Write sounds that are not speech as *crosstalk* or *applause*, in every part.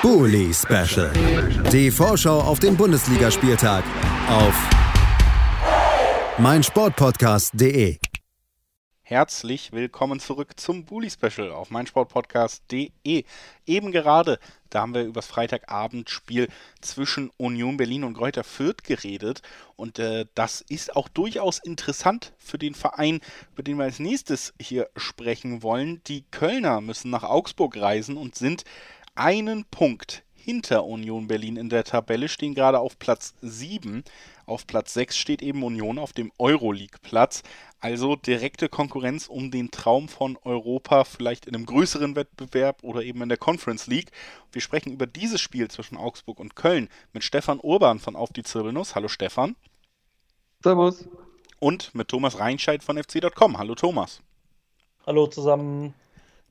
Bully Special. Die Vorschau auf den Bundesligaspieltag auf meinsportpodcast.de. Herzlich willkommen zurück zum Bully Special auf meinsportpodcast.de. Eben gerade, da haben wir über das Freitagabendspiel zwischen Union Berlin und Greuther Fürth geredet und äh, das ist auch durchaus interessant für den Verein, über den wir als nächstes hier sprechen wollen. Die Kölner müssen nach Augsburg reisen und sind einen Punkt hinter Union Berlin in der Tabelle, stehen gerade auf Platz 7. Auf Platz 6 steht eben Union auf dem Euroleague-Platz. Also direkte Konkurrenz um den Traum von Europa, vielleicht in einem größeren Wettbewerb oder eben in der Conference League. Wir sprechen über dieses Spiel zwischen Augsburg und Köln mit Stefan Urban von Auf die Zirilnus. Hallo Stefan. Servus. Und mit Thomas Reinscheid von fc.com. Hallo Thomas. Hallo zusammen.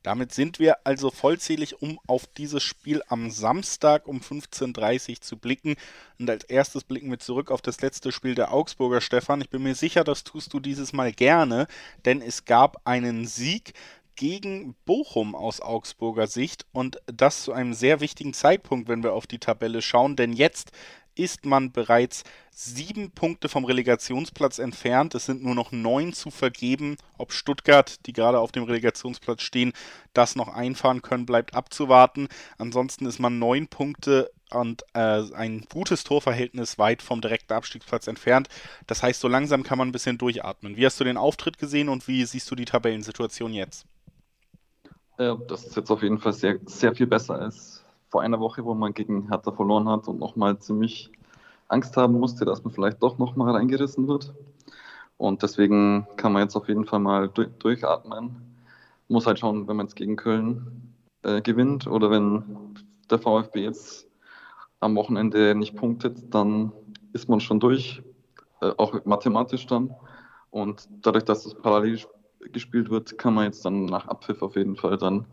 Damit sind wir also vollzählig, um auf dieses Spiel am Samstag um 15.30 Uhr zu blicken. Und als erstes blicken wir zurück auf das letzte Spiel der Augsburger Stefan. Ich bin mir sicher, das tust du dieses Mal gerne, denn es gab einen Sieg gegen Bochum aus Augsburger Sicht und das zu einem sehr wichtigen Zeitpunkt, wenn wir auf die Tabelle schauen, denn jetzt ist man bereits sieben Punkte vom Relegationsplatz entfernt. Es sind nur noch neun zu vergeben. Ob Stuttgart, die gerade auf dem Relegationsplatz stehen, das noch einfahren können, bleibt abzuwarten. Ansonsten ist man neun Punkte und äh, ein gutes Torverhältnis weit vom direkten Abstiegsplatz entfernt. Das heißt, so langsam kann man ein bisschen durchatmen. Wie hast du den Auftritt gesehen und wie siehst du die Tabellensituation jetzt? Ja, das ist jetzt auf jeden Fall sehr, sehr viel besser als vor einer Woche, wo man gegen Hertha verloren hat und nochmal ziemlich Angst haben musste, dass man vielleicht doch nochmal reingerissen wird. Und deswegen kann man jetzt auf jeden Fall mal durch, durchatmen. Muss halt schauen, wenn man jetzt gegen Köln äh, gewinnt oder wenn der VfB jetzt am Wochenende nicht punktet, dann ist man schon durch, äh, auch mathematisch dann. Und dadurch, dass es parallel gespielt wird, kann man jetzt dann nach Abpfiff auf jeden Fall dann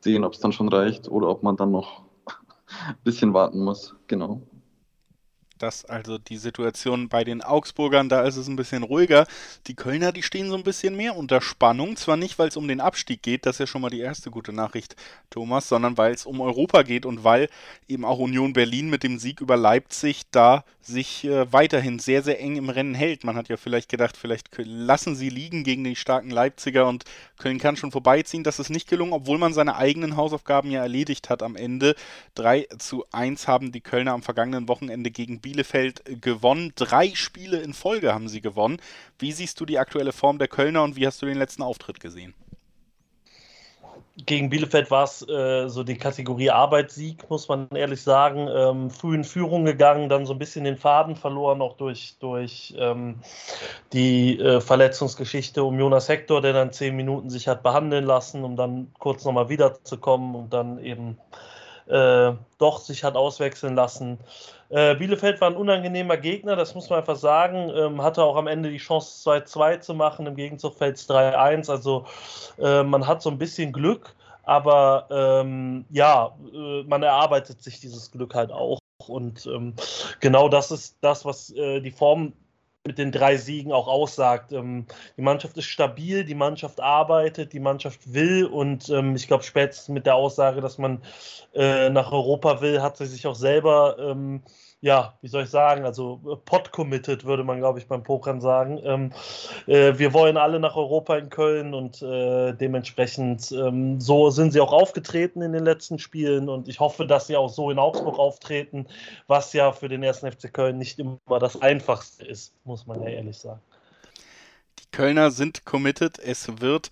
sehen, ob es dann schon reicht oder ob man dann noch bisschen warten muss. Genau das also die Situation bei den Augsburgern, da ist es ein bisschen ruhiger. Die Kölner, die stehen so ein bisschen mehr unter Spannung. Zwar nicht, weil es um den Abstieg geht, das ist ja schon mal die erste gute Nachricht, Thomas, sondern weil es um Europa geht und weil eben auch Union Berlin mit dem Sieg über Leipzig da sich äh, weiterhin sehr, sehr eng im Rennen hält. Man hat ja vielleicht gedacht, vielleicht lassen sie liegen gegen die starken Leipziger und Köln kann schon vorbeiziehen. Das ist nicht gelungen, obwohl man seine eigenen Hausaufgaben ja erledigt hat am Ende. 3 zu 1 haben die Kölner am vergangenen Wochenende gegen Bielefeld gewonnen. Drei Spiele in Folge haben sie gewonnen. Wie siehst du die aktuelle Form der Kölner und wie hast du den letzten Auftritt gesehen? Gegen Bielefeld war es äh, so die Kategorie Arbeitssieg, muss man ehrlich sagen. Ähm, früh in Führung gegangen, dann so ein bisschen den Faden verloren, auch durch, durch ähm, die äh, Verletzungsgeschichte um Jonas Hector, der dann zehn Minuten sich hat behandeln lassen, um dann kurz nochmal wiederzukommen und dann eben äh, doch sich hat auswechseln lassen. Äh, Bielefeld war ein unangenehmer Gegner, das muss man einfach sagen. Ähm, hatte auch am Ende die Chance 2-2 zu machen, im Gegenzug fällt es 3-1. Also äh, man hat so ein bisschen Glück, aber ähm, ja, äh, man erarbeitet sich dieses Glück halt auch. Und ähm, genau das ist das, was äh, die Form mit den drei Siegen auch aussagt. Ähm, die Mannschaft ist stabil, die Mannschaft arbeitet, die Mannschaft will und ähm, ich glaube spätestens mit der Aussage, dass man äh, nach Europa will, hat sie sich auch selber ähm, ja, wie soll ich sagen, also äh, pot-committed würde man, glaube ich, beim Pokern sagen. Ähm, äh, wir wollen alle nach Europa in Köln und äh, dementsprechend ähm, so sind sie auch aufgetreten in den letzten Spielen und ich hoffe, dass sie auch so in Augsburg auftreten, was ja für den ersten FC Köln nicht immer das Einfachste ist, muss man ja ehrlich sagen. Die Kölner sind committed. Es wird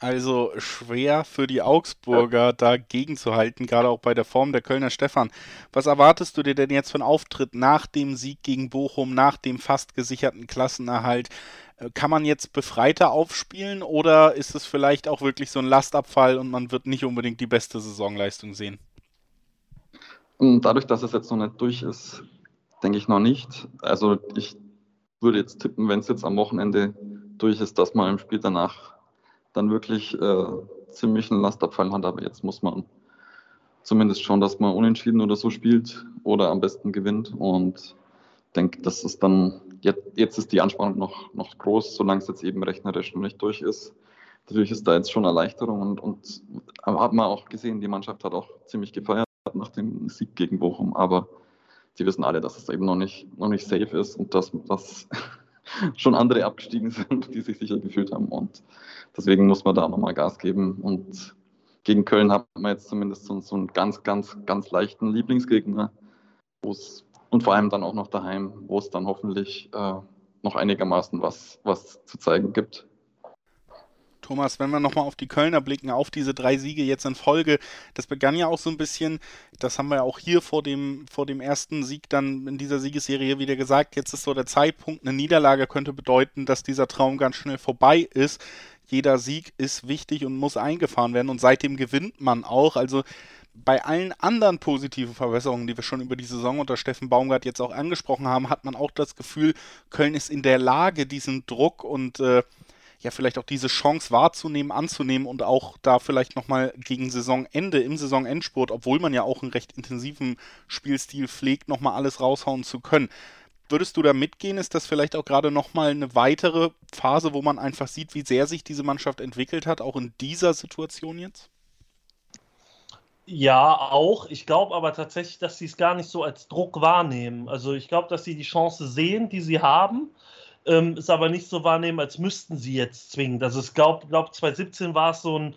also schwer für die Augsburger dagegen zu halten, gerade auch bei der Form der Kölner Stefan. Was erwartest du dir denn jetzt von Auftritt nach dem Sieg gegen Bochum, nach dem fast gesicherten Klassenerhalt? Äh, kann man jetzt befreiter aufspielen oder ist es vielleicht auch wirklich so ein Lastabfall und man wird nicht unbedingt die beste Saisonleistung sehen? Dadurch, dass es jetzt noch nicht durch ist, denke ich noch nicht. Also ich würde jetzt tippen, wenn es jetzt am Wochenende durch ist, dass man im Spiel danach dann wirklich äh, ziemlich einen Lastabfall hat. Aber jetzt muss man zumindest schauen, dass man unentschieden oder so spielt oder am besten gewinnt. Und ich denke, das ist dann, jetzt, jetzt ist die Anspannung noch, noch groß, solange es jetzt eben rechnerisch noch nicht durch ist. Natürlich ist da jetzt schon Erleichterung und, und hat man auch gesehen, die Mannschaft hat auch ziemlich gefeiert. nach dem Sieg gegen Bochum, aber sie wissen alle, dass es eben noch nicht, noch nicht safe ist und dass, dass schon andere abgestiegen sind, die sich sicher gefühlt haben. Und deswegen muss man da nochmal Gas geben. Und gegen Köln hat man jetzt zumindest so, so einen ganz, ganz, ganz leichten Lieblingsgegner, und vor allem dann auch noch daheim, wo es dann hoffentlich äh, noch einigermaßen was, was zu zeigen gibt. Thomas, wenn wir nochmal auf die Kölner blicken, auf diese drei Siege jetzt in Folge, das begann ja auch so ein bisschen, das haben wir ja auch hier vor dem, vor dem ersten Sieg dann in dieser Siegesserie wieder gesagt, jetzt ist so der Zeitpunkt, eine Niederlage könnte bedeuten, dass dieser Traum ganz schnell vorbei ist. Jeder Sieg ist wichtig und muss eingefahren werden und seitdem gewinnt man auch. Also bei allen anderen positiven Verbesserungen, die wir schon über die Saison unter Steffen Baumgart jetzt auch angesprochen haben, hat man auch das Gefühl, Köln ist in der Lage, diesen Druck und äh, ja vielleicht auch diese Chance wahrzunehmen, anzunehmen und auch da vielleicht nochmal gegen Saisonende, im Saisonendspurt, obwohl man ja auch einen recht intensiven Spielstil pflegt, nochmal alles raushauen zu können. Würdest du da mitgehen? Ist das vielleicht auch gerade nochmal eine weitere Phase, wo man einfach sieht, wie sehr sich diese Mannschaft entwickelt hat, auch in dieser Situation jetzt? Ja, auch. Ich glaube aber tatsächlich, dass sie es gar nicht so als Druck wahrnehmen. Also ich glaube, dass sie die Chance sehen, die sie haben ähm, es aber nicht so wahrnehmen, als müssten sie jetzt zwingend. Also ich glaube, glaub, 2017 war es so ein,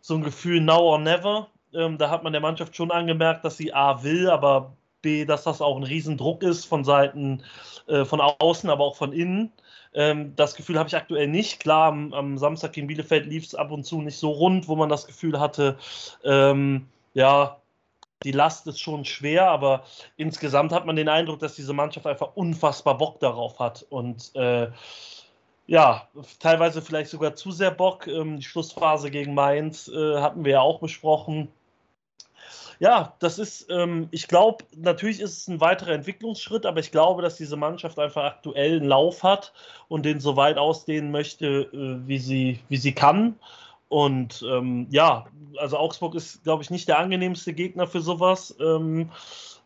so ein Gefühl now or never. Ähm, da hat man der Mannschaft schon angemerkt, dass sie A will, aber B, dass das auch ein Riesendruck ist von Seiten äh, von außen, aber auch von innen. Ähm, das Gefühl habe ich aktuell nicht. Klar, am, am Samstag gegen Bielefeld lief es ab und zu nicht so rund, wo man das Gefühl hatte, ähm, ja, die Last ist schon schwer, aber insgesamt hat man den Eindruck, dass diese Mannschaft einfach unfassbar Bock darauf hat und äh, ja, teilweise vielleicht sogar zu sehr Bock. Ähm, die Schlussphase gegen Mainz äh, hatten wir ja auch besprochen. Ja, das ist, ähm, ich glaube, natürlich ist es ein weiterer Entwicklungsschritt, aber ich glaube, dass diese Mannschaft einfach aktuell einen Lauf hat und den so weit ausdehnen möchte, äh, wie, sie, wie sie kann. Und ähm, ja, also Augsburg ist, glaube ich, nicht der angenehmste Gegner für sowas. Ähm,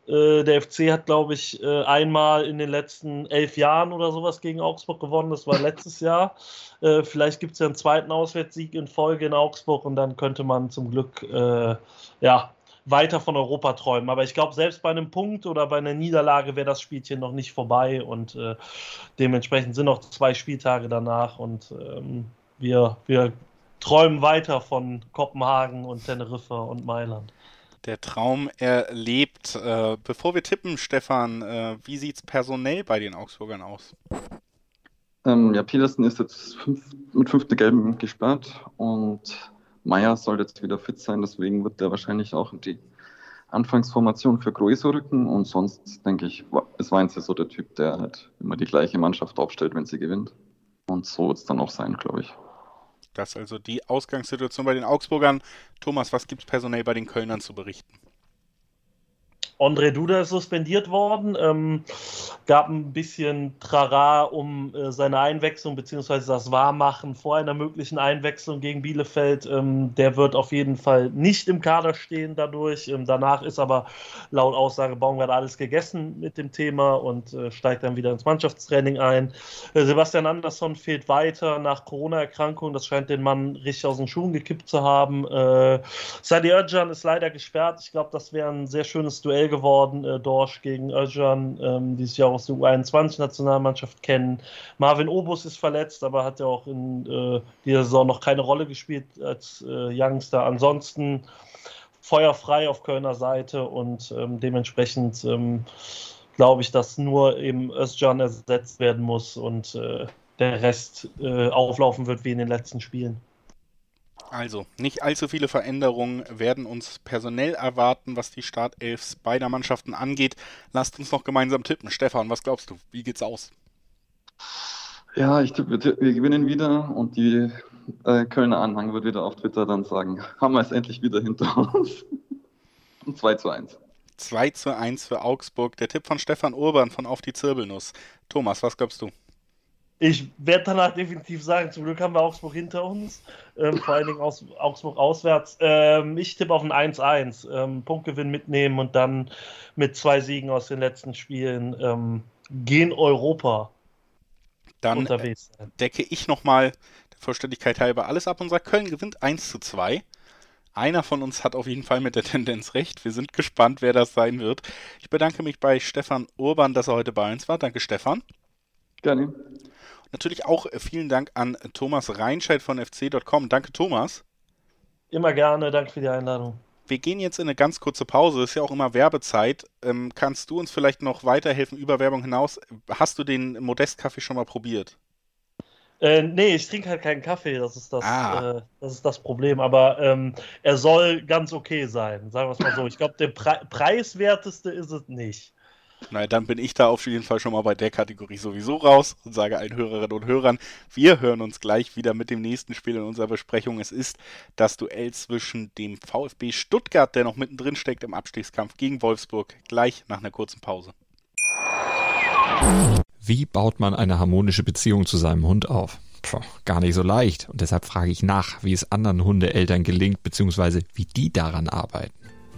äh, der FC hat, glaube ich, äh, einmal in den letzten elf Jahren oder sowas gegen Augsburg gewonnen. Das war letztes *laughs* Jahr. Äh, vielleicht gibt es ja einen zweiten Auswärtssieg in Folge in Augsburg und dann könnte man zum Glück äh, ja, weiter von Europa träumen. Aber ich glaube, selbst bei einem Punkt oder bei einer Niederlage wäre das Spielchen noch nicht vorbei und äh, dementsprechend sind noch zwei Spieltage danach und ähm, wir, wir träumen weiter von Kopenhagen und Teneriffa und Mailand. Der Traum erlebt. Äh, bevor wir tippen, Stefan, äh, wie sieht es personell bei den Augsburgern aus? Ähm, ja, Petersen ist jetzt fünf, mit fünfte Gelben gesperrt und Meier soll jetzt wieder fit sein, deswegen wird er wahrscheinlich auch in die Anfangsformation für Grueso rücken und sonst denke ich, ist Weinz ja so der Typ, der halt immer die gleiche Mannschaft aufstellt, wenn sie gewinnt. Und so wird es dann auch sein, glaube ich. Das also die Ausgangssituation bei den Augsburgern. Thomas, was gibt es personell bei den Kölnern zu berichten? André Duda ist suspendiert worden. Ähm, gab ein bisschen Trara um äh, seine Einwechslung bzw. das Wahrmachen vor einer möglichen Einwechslung gegen Bielefeld. Ähm, der wird auf jeden Fall nicht im Kader stehen dadurch. Ähm, danach ist aber laut Aussage Baumgart alles gegessen mit dem Thema und äh, steigt dann wieder ins Mannschaftstraining ein. Äh, Sebastian Andersson fehlt weiter nach Corona-Erkrankung. Das scheint den Mann richtig aus den Schuhen gekippt zu haben. Äh, Sadi Özcan ist leider gesperrt. Ich glaube, das wäre ein sehr schönes Duell geworden, äh, Dorsch gegen Özcan, ähm, die sich ja aus der U21-Nationalmannschaft kennen. Marvin Obus ist verletzt, aber hat ja auch in äh, dieser Saison noch keine Rolle gespielt als äh, Youngster. Ansonsten feuerfrei auf Kölner Seite und ähm, dementsprechend ähm, glaube ich, dass nur eben Özcan ersetzt werden muss und äh, der Rest äh, auflaufen wird wie in den letzten Spielen. Also, nicht allzu viele Veränderungen werden uns personell erwarten, was die Startelfs beider Mannschaften angeht. Lasst uns noch gemeinsam tippen. Stefan, was glaubst du? Wie geht's aus? Ja, ich tippe, wir gewinnen wieder und die äh, Kölner Anhang wird wieder auf Twitter dann sagen, *laughs* haben wir es endlich wieder hinter uns. *laughs* Und 2 zu 1. 2 zu 1 für Augsburg. Der Tipp von Stefan Urban von Auf die Zirbelnuss. Thomas, was glaubst du? Ich werde danach definitiv sagen, zum Glück haben wir Augsburg hinter uns, ähm, vor allen Dingen aus, Augsburg auswärts. Ähm, ich tippe auf ein 1-1, ähm, Punktgewinn mitnehmen und dann mit zwei Siegen aus den letzten Spielen ähm, gehen Europa dann unterwegs sein. decke ich nochmal der Vollständigkeit halber alles ab und sage, Köln gewinnt 1 zu 2. einer von uns hat auf jeden Fall mit der Tendenz recht. Wir sind gespannt, wer das sein wird. Ich bedanke mich bei Stefan Urban, dass er heute bei uns war. Danke, Stefan. Gerne. Natürlich auch vielen Dank an Thomas Reinscheid von fc.com. Danke, Thomas. Immer gerne, danke für die Einladung. Wir gehen jetzt in eine ganz kurze Pause, ist ja auch immer Werbezeit. Ähm, kannst du uns vielleicht noch weiterhelfen über Werbung hinaus? Hast du den Modest-Kaffee schon mal probiert? Äh, nee, ich trinke halt keinen Kaffee, das ist das, ah. äh, das, ist das Problem. Aber ähm, er soll ganz okay sein, sagen wir es mal so. Ich glaube, der Pre preiswerteste ist es nicht. Na, dann bin ich da auf jeden Fall schon mal bei der Kategorie sowieso raus und sage allen Hörerinnen und Hörern, wir hören uns gleich wieder mit dem nächsten Spiel in unserer Besprechung. Es ist das Duell zwischen dem VfB Stuttgart, der noch mittendrin steckt im Abstiegskampf gegen Wolfsburg, gleich nach einer kurzen Pause. Wie baut man eine harmonische Beziehung zu seinem Hund auf? Puh, gar nicht so leicht. Und deshalb frage ich nach, wie es anderen Hundeeltern gelingt, beziehungsweise wie die daran arbeiten.